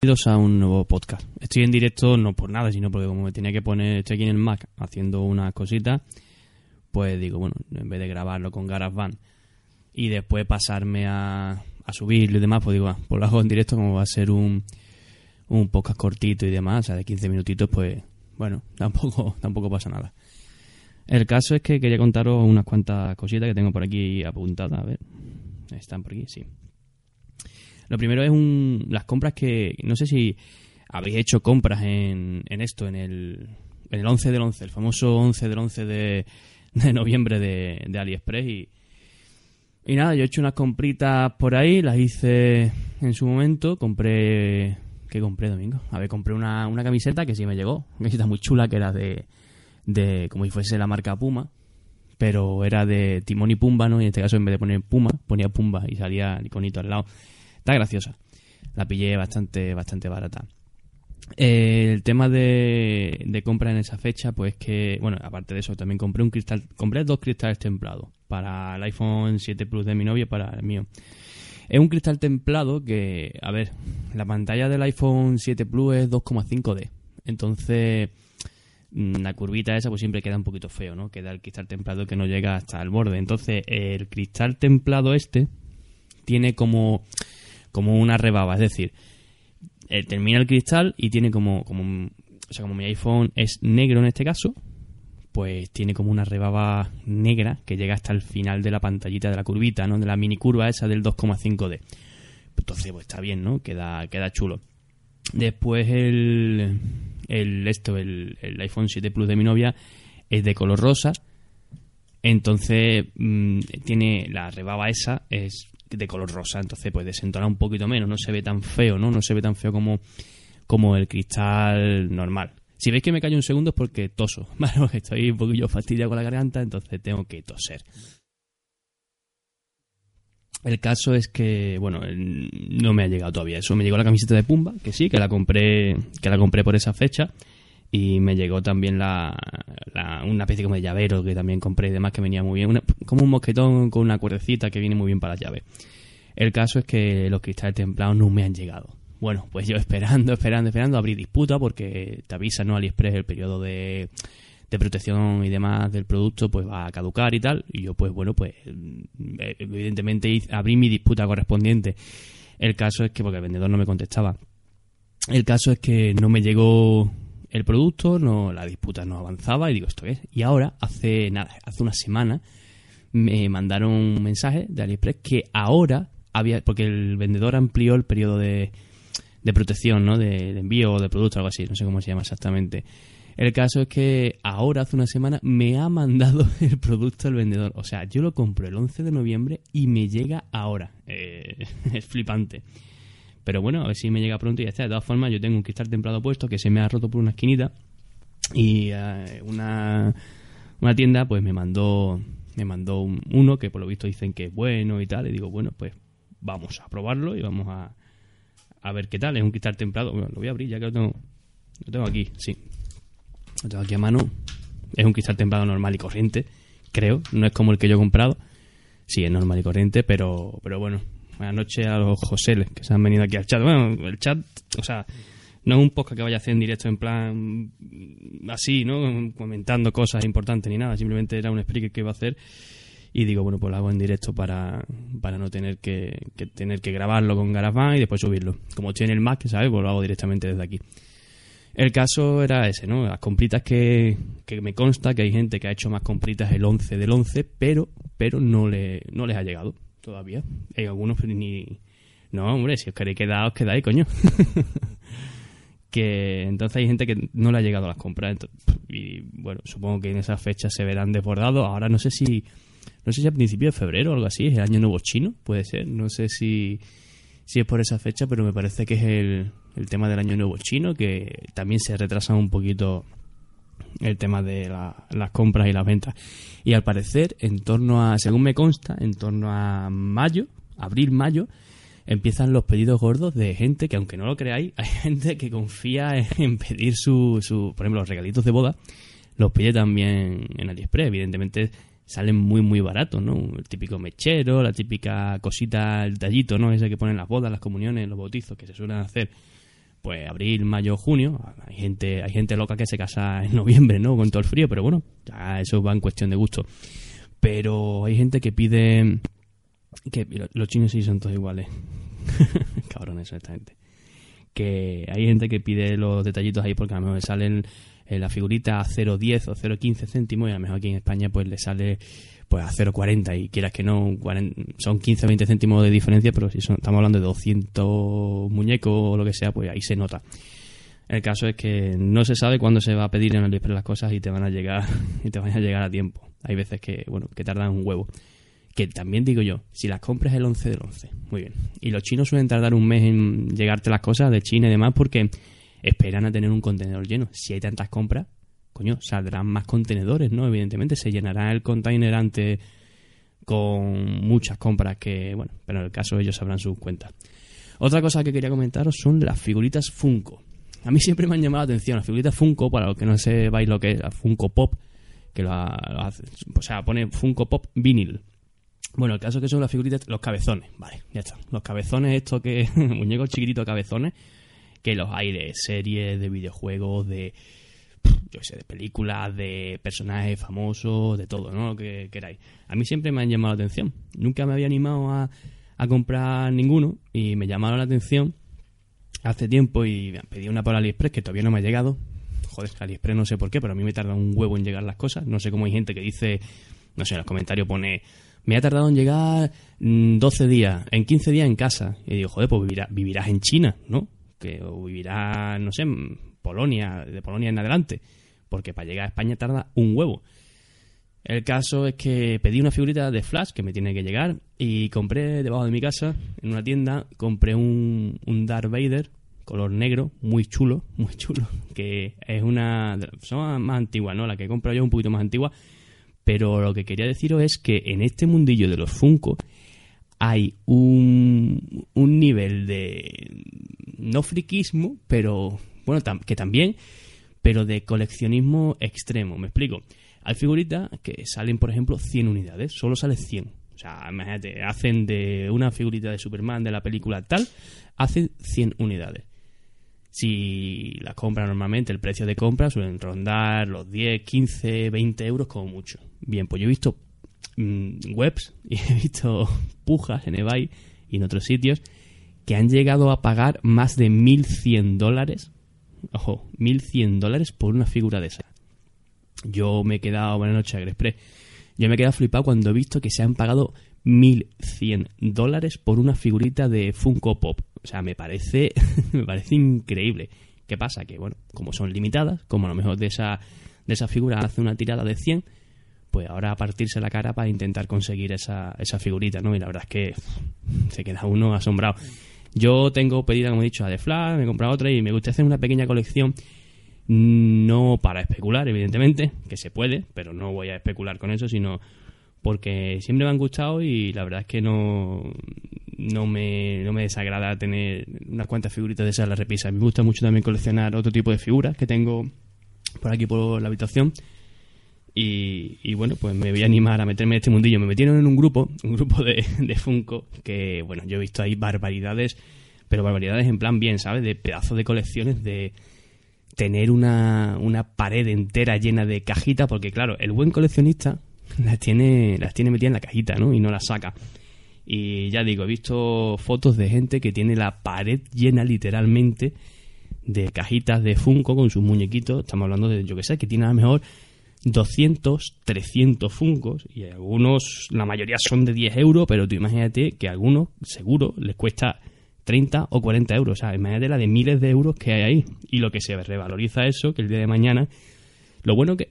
Bienvenidos a un nuevo podcast. Estoy en directo no por nada, sino porque como me tenía que poner, estoy aquí en el Mac haciendo unas cositas, pues digo, bueno, en vez de grabarlo con GarageBand y después pasarme a, a subirlo y demás, pues digo, ah, pues lo hago en directo como va a ser un, un podcast cortito y demás, o sea, de 15 minutitos, pues bueno, tampoco, tampoco pasa nada. El caso es que quería contaros unas cuantas cositas que tengo por aquí apuntadas, a ver, están por aquí, sí. Lo primero es un, las compras que, no sé si habéis hecho compras en, en esto, en el, en el 11 del 11, el famoso 11 del 11 de, de noviembre de, de AliExpress y, y nada, yo he hecho unas compritas por ahí, las hice en su momento, compré... ¿Qué compré, Domingo? A ver, compré una, una camiseta que sí me llegó, una camiseta muy chula que era de, de como si fuese la marca Puma, pero era de Timón y Pumba, ¿no? Y en este caso en vez de poner Puma, ponía Pumba y salía el iconito al lado. Está graciosa. La pillé bastante, bastante barata. Eh, el tema de, de, compra en esa fecha, pues que, bueno, aparte de eso, también compré un cristal, compré dos cristales templados para el iPhone 7 Plus de mi novia y para el mío. Es un cristal templado que, a ver, la pantalla del iPhone 7 Plus es 2,5D. Entonces, mm, la curvita esa pues siempre queda un poquito feo, ¿no? Queda el cristal templado que no llega hasta el borde. Entonces, el cristal templado este tiene como como una rebaba, es decir, eh, termina el cristal y tiene como, como, o sea, como mi iPhone es negro en este caso, pues tiene como una rebaba negra que llega hasta el final de la pantallita de la curvita, ¿no? De la mini curva esa del 2,5D. Entonces, pues está bien, ¿no? Queda, queda chulo. Después el, el esto, el, el iPhone 7 Plus de mi novia es de color rosa. Entonces, mmm, tiene la rebaba esa, es de color rosa, entonces pues desentona un poquito menos, no se ve tan feo, ¿no? No se ve tan feo como, como el cristal normal. Si veis que me callo un segundo es porque toso, ¿vale? Porque estoy un poquillo fastidiado con la garganta, entonces tengo que toser. El caso es que, bueno, no me ha llegado todavía eso. Me llegó la camiseta de Pumba, que sí, que la compré, que la compré por esa fecha. Y me llegó también la, la, una especie como de llavero que también compré y demás que venía muy bien. Una, como un mosquetón con una cuerdecita que viene muy bien para las llaves. El caso es que los cristales templados no me han llegado. Bueno, pues yo esperando, esperando, esperando, abrí disputa porque te avisa, ¿no? AliExpress el periodo de, de protección y demás del producto pues va a caducar y tal. Y yo pues bueno, pues evidentemente abrí mi disputa correspondiente. El caso es que, porque el vendedor no me contestaba, el caso es que no me llegó el producto, no la disputa no avanzaba y digo, ¿esto es? Y ahora, hace nada, hace una semana, me mandaron un mensaje de AliExpress que ahora había, porque el vendedor amplió el periodo de, de protección, ¿no? De, de envío o de producto, algo así, no sé cómo se llama exactamente. El caso es que ahora, hace una semana, me ha mandado el producto el vendedor. O sea, yo lo compro el 11 de noviembre y me llega ahora. Eh, es flipante. Pero bueno, a ver si me llega pronto y ya está. De todas formas, yo tengo un cristal templado puesto que se me ha roto por una esquinita. Y uh, una, una tienda pues me mandó me mandó un, uno que por lo visto dicen que es bueno y tal. Y digo, bueno, pues vamos a probarlo y vamos a, a ver qué tal. Es un cristal templado. Bueno, lo voy a abrir ya que lo tengo, lo tengo aquí, sí. Lo tengo aquí a mano. Es un cristal templado normal y corriente, creo. No es como el que yo he comprado. Sí, es normal y corriente, pero, pero bueno. Buenas noches a los José que se han venido aquí al chat. Bueno, el chat, o sea, no es un podcast que vaya a hacer en directo en plan así, ¿no? Comentando cosas importantes ni nada. Simplemente era un speaker que iba a hacer y digo, bueno, pues lo hago en directo para, para no tener que, tener que grabarlo con GarageBand y después subirlo. Como en el Mac, ¿sabes? Pues lo hago directamente desde aquí. El caso era ese, ¿no? Las compritas que, que me consta que hay gente que ha hecho más compritas el 11 del 11, pero, pero no, le, no les ha llegado todavía. Hay algunos ni... No, hombre, si os queréis quedar, os quedáis, coño. que entonces hay gente que no le ha llegado a las compras. Y bueno, supongo que en esas fechas se verán desbordados. Ahora no sé si no sé si a principios de febrero o algo así, es el año nuevo chino, puede ser, no sé si, si es por esa fecha, pero me parece que es el, el tema del año nuevo chino, que también se retrasa un poquito el tema de la, las compras y las ventas. Y al parecer, en torno a, según me consta, en torno a mayo, abril-mayo, empiezan los pedidos gordos de gente que, aunque no lo creáis, hay gente que confía en pedir su, su por ejemplo, los regalitos de boda, los pide también en AliExpress. Evidentemente salen muy muy baratos, ¿no? El típico mechero, la típica cosita, el tallito, ¿no? Ese que ponen las bodas, las comuniones, los bautizos, que se suelen hacer pues abril, mayo, junio. Hay gente, hay gente loca que se casa en noviembre, ¿no? Con todo el frío, pero bueno, ya eso va en cuestión de gusto. Pero hay gente que pide que los chinos sí son todos iguales. Cabrones, esta gente. Que hay gente que pide los detallitos ahí porque a lo mejor salen en la figurita a 0,10 o 0,15 céntimos y a lo mejor aquí en España pues le sale pues a 0,40 y quieras que no, son 15 o 20 céntimos de diferencia, pero si estamos hablando de 200 muñecos o lo que sea, pues ahí se nota. El caso es que no se sabe cuándo se va a pedir en AliExpress las cosas y te van a llegar y te van a llegar a tiempo. Hay veces que, bueno, que tardan un huevo. Que también digo yo, si las compras el 11 del 11, muy bien. Y los chinos suelen tardar un mes en llegarte las cosas de China y demás porque esperan a tener un contenedor lleno. Si hay tantas compras, coño, saldrán más contenedores, ¿no? Evidentemente se llenará el container antes con muchas compras que, bueno, pero en el caso ellos sabrán sus cuentas. Otra cosa que quería comentaros son las figuritas Funko. A mí siempre me han llamado la atención las figuritas Funko, para los que no sepáis lo que es, la Funko Pop, que lo, hace, o sea, pone Funko Pop vinil. Bueno, el caso es que son las figuritas, los cabezones, vale, ya está. Los cabezones, estos que, muñecos chiquititos cabezones, que los hay de series, de videojuegos, de yo sé, de películas, de personajes famosos, de todo, ¿no? Lo que queráis. A mí siempre me han llamado la atención. Nunca me había animado a, comprar ninguno y me llamaron la atención hace tiempo y pedí una por AliExpress que todavía no me ha llegado. Joder, AliExpress no sé por qué, pero a mí me tarda un huevo en llegar las cosas. No sé cómo hay gente que dice, no sé, en los comentarios pone, me ha tardado en llegar 12 mm, días, en 15 días en casa. Y digo, joder, pues vivirás en China, ¿no? Que, o vivirás, no sé, Polonia, de Polonia en adelante, porque para llegar a España tarda un huevo. El caso es que pedí una figurita de Flash que me tiene que llegar y compré debajo de mi casa, en una tienda, compré un, un Darth Vader color negro, muy chulo, muy chulo, que es una... son más antiguas, ¿no? La que he comprado yo es un poquito más antigua, pero lo que quería deciros es que en este mundillo de los Funko hay un, un nivel de... no friquismo, pero bueno, que también, pero de coleccionismo extremo, me explico. Hay figuritas que salen, por ejemplo, 100 unidades, solo sale 100. O sea, imagínate, hacen de una figurita de Superman de la película tal, hacen 100 unidades. Si las compra normalmente, el precio de compra suelen rondar los 10, 15, 20 euros como mucho. Bien, pues yo he visto mm, webs y he visto pujas en eBay y en otros sitios que han llegado a pagar más de 1.100 dólares Ojo, 1.100 dólares por una figura de esa. Yo me he quedado, buenas noches, Express. Yo me he quedado flipado cuando he visto que se han pagado 1.100 dólares por una figurita de Funko Pop. O sea, me parece, me parece increíble. ¿Qué pasa? Que, bueno, como son limitadas, como a lo mejor de esa, de esa figura hace una tirada de 100, pues ahora a partirse la cara para intentar conseguir esa, esa figurita, ¿no? Y la verdad es que se queda uno asombrado. Yo tengo pedida, como he dicho, a The Flash, me he comprado otra y me gustaría hacer una pequeña colección. No para especular, evidentemente, que se puede, pero no voy a especular con eso, sino porque siempre me han gustado y la verdad es que no, no, me, no me desagrada tener unas cuantas figuritas de esas en la repisa. Me gusta mucho también coleccionar otro tipo de figuras que tengo por aquí por la habitación y, bueno, pues me voy a animar a meterme en este mundillo. Me metieron en un grupo, un grupo de, de Funko, que bueno, yo he visto ahí barbaridades, pero barbaridades en plan bien, ¿sabes? De pedazos de colecciones, de tener una, una pared entera llena de cajitas, porque claro, el buen coleccionista las tiene, las tiene metidas en la cajita, ¿no? Y no las saca. Y ya digo, he visto fotos de gente que tiene la pared llena literalmente de cajitas de Funko con sus muñequitos. Estamos hablando de, yo que sé, que tiene a lo mejor 200, 300 Funcos y algunos, la mayoría son de 10 euros, pero tú imagínate que a algunos seguro les cuesta 30 o 40 euros. O sea, imagínate la de miles de euros que hay ahí. Y lo que se revaloriza eso, que el día de mañana. Lo bueno, que,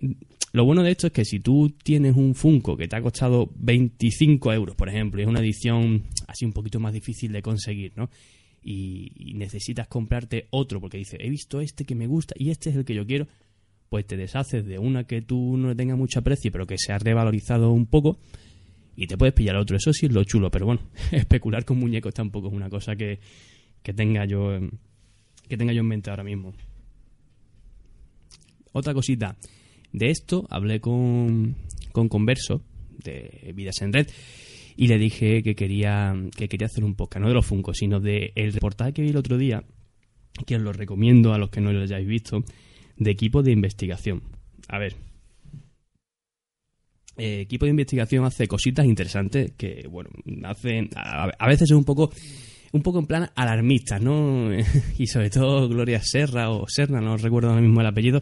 lo bueno de esto es que si tú tienes un Funko que te ha costado 25 euros, por ejemplo, y es una edición así un poquito más difícil de conseguir, ¿no? Y, y necesitas comprarte otro porque dices, he visto este que me gusta y este es el que yo quiero pues te deshaces de una que tú no le tengas mucho aprecio, pero que se ha revalorizado un poco, y te puedes pillar otro. Eso sí es lo chulo, pero bueno, especular con muñecos tampoco es una cosa que, que tenga yo que tenga yo en mente ahora mismo. Otra cosita. De esto hablé con, con Converso, de Vidas en Red, y le dije que quería, que quería hacer un podcast, no de los Funko, sino de el reportaje que vi el otro día que os lo recomiendo a los que no lo hayáis visto, de equipo de investigación. A ver, eh, equipo de investigación hace cositas interesantes que, bueno, hacen, a, veces es un poco, un poco en plan alarmista, ¿no? y sobre todo Gloria Serra o Serna, no recuerdo ahora mismo el apellido,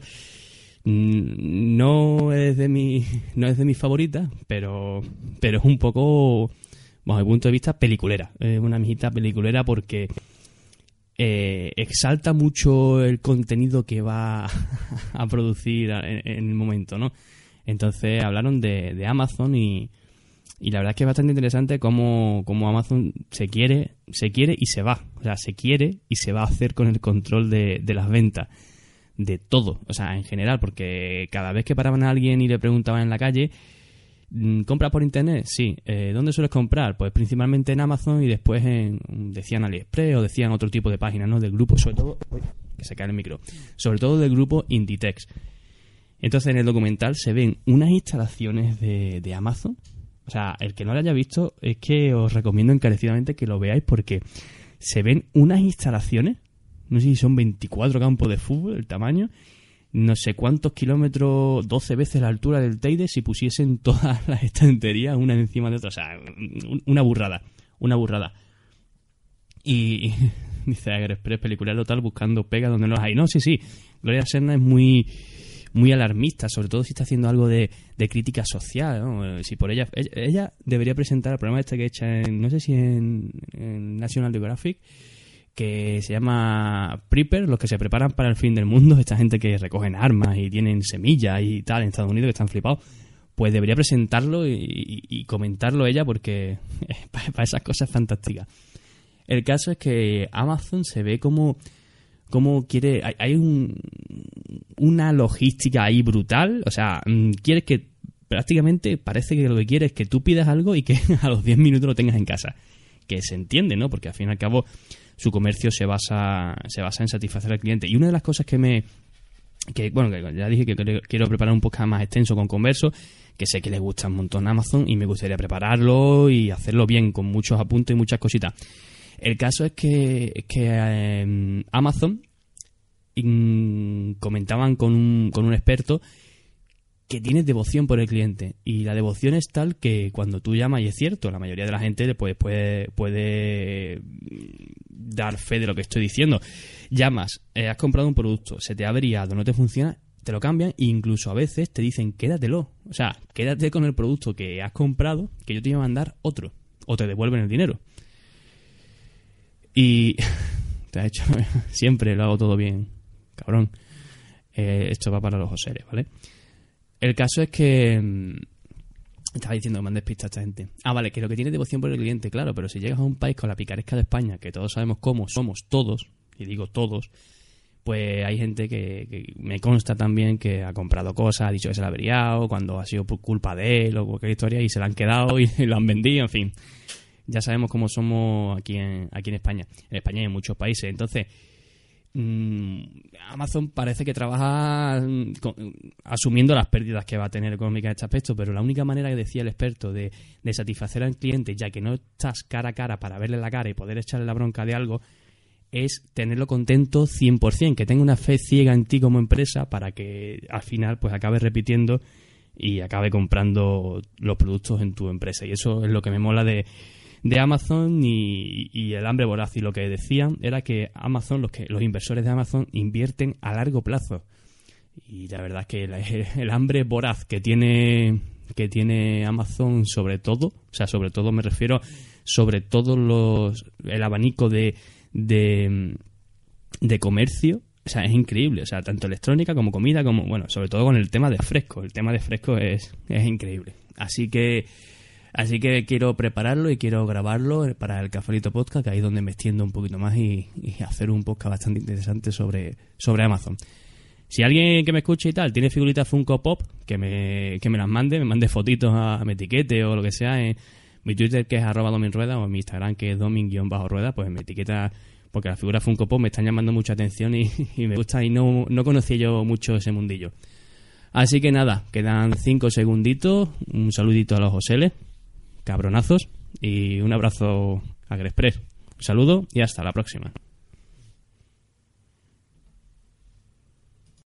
mm, no es de mi, no es de mis favoritas, pero, pero es un poco, bajo mi punto de vista, peliculera. Es una amiguita peliculera porque eh, exalta mucho el contenido que va a producir en, el momento, ¿no? Entonces hablaron de, Amazon y, la verdad es que es bastante interesante cómo, Amazon se quiere, se quiere y se va. O sea, se quiere y se va a hacer con el control de, las ventas. De todo. O sea, en general, porque cada vez que paraban a alguien y le preguntaban en la calle, mm, ¿compras por internet? Sí. Eh, ¿Dónde sueles comprar? Pues principalmente en Amazon y después en, decían AliExpress o decían otro tipo de páginas, ¿no? Del grupo, sobre todo, que se cae el micro, sobre todo del grupo Inditex. Entonces en el documental se ven unas instalaciones de, Amazon. O sea, el que no lo haya visto es que os recomiendo encarecidamente que lo veáis porque se ven unas instalaciones, no sé si son 24 campos de fútbol, el tamaño, no sé cuántos kilómetros, 12 veces la altura del Teide si pusiesen todas las estanterías una encima de otra. O sea, una burrada, una burrada. Y, dice Agrexpress, película total, buscando pega donde no hay. No, sí, sí, Gloria Serna es muy muy alarmista, sobre todo si está haciendo algo de, crítica social. ¿no? Si por ella, ella, debería presentar el programa este que hecha en, no sé si en, National Geographic, que se llama Prepper, los que se preparan para el fin del mundo, esta gente que recogen armas y tienen semillas y tal en Estados Unidos que están flipados, pues debería presentarlo y, comentarlo ella porque para esas cosas fantásticas. El caso es que Amazon se ve como cómo quiere. Hay, una logística ahí brutal. O sea, mm, quieres que prácticamente parece que lo que quiere es que tú pidas algo y que a los 10 minutos lo tengas en casa. Que se entiende, ¿no? Porque al fin y al cabo su comercio se basa, se basa en satisfacer al cliente. Y una de las cosas que me. que Bueno, ya dije que quiero preparar un podcast más extenso con Converso, que sé que le gusta un montón Amazon y me gustaría prepararlo y hacerlo bien, con muchos apuntes y muchas cositas. El caso es que, que em, Amazon comentaban con un, con un experto que tiene devoción por el cliente y la devoción es tal que cuando tú llamas y es cierto la mayoría de la gente puede, puede, puede dar fe de lo que estoy diciendo llamas eh, has comprado un producto se te ha averiado no te funciona te lo cambian e incluso a veces te dicen quédatelo o sea quédate con el producto que has comprado que yo te voy a mandar otro o te devuelven el dinero y te ha hecho siempre lo hago todo bien, cabrón. Eh, esto va para los Joseres, ¿vale? El caso es que mm, estaba diciendo que me han despistado a esta gente. Ah, vale, que lo que tiene devoción por el cliente, claro, pero si llegas a un país con la picaresca de España, que todos sabemos cómo somos todos, y digo todos, pues hay gente que, me consta también que ha comprado cosas, ha dicho que se la ha averiado, cuando ha sido por culpa de él o cualquier historia, y se la han quedado y lo han vendido, en fin ya sabemos cómo somos aquí en, aquí en España. En España y en muchos países. Entonces, Amazon parece que trabaja mm, asumiendo las pérdidas que va a tener económicas en este aspecto, pero la única manera que decía el experto de, de satisfacer al cliente, ya que no estás cara a cara para verle la cara y poder echarle la bronca de algo, es tenerlo contento 100%, que tenga una fe ciega en ti como empresa para que al final pues acabe repitiendo y acabe comprando los productos en tu empresa. Y eso es lo que me mola de, de Amazon y, el hambre voraz. Y lo que decían era que Amazon, los, que, los inversores de Amazon invierten a largo plazo. Y la verdad es que el, hambre voraz que tiene, que tiene Amazon sobre todo, o sea, sobre todo me refiero sobre todo los, el abanico de, de, de comercio, o sea, es increíble. O sea, tanto electrónica como comida, como, bueno, sobre todo con el tema de fresco. El tema de fresco es, es increíble. Así que Así que quiero prepararlo y quiero grabarlo para el Cafelito Podcast, que ahí es donde me extiendo un poquito más y, hacer un podcast bastante interesante sobre, sobre Amazon. Si alguien que me escuche y tal tiene figuritas Funko Pop, que me, que me las mande, me mande fotitos a, mi etiquete o lo que sea en mi Twitter que es arroba dominrueda o en mi Instagram que es domin-rueda, pues me etiqueta porque las figuras Funko Pop me están llamando mucha atención y, me gusta y no, no conocía yo mucho ese mundillo. Así que nada, quedan cinco segunditos. Un saludito a los Joseles cabronazos y un abrazo a Grexpress. Un saludo y hasta la próxima.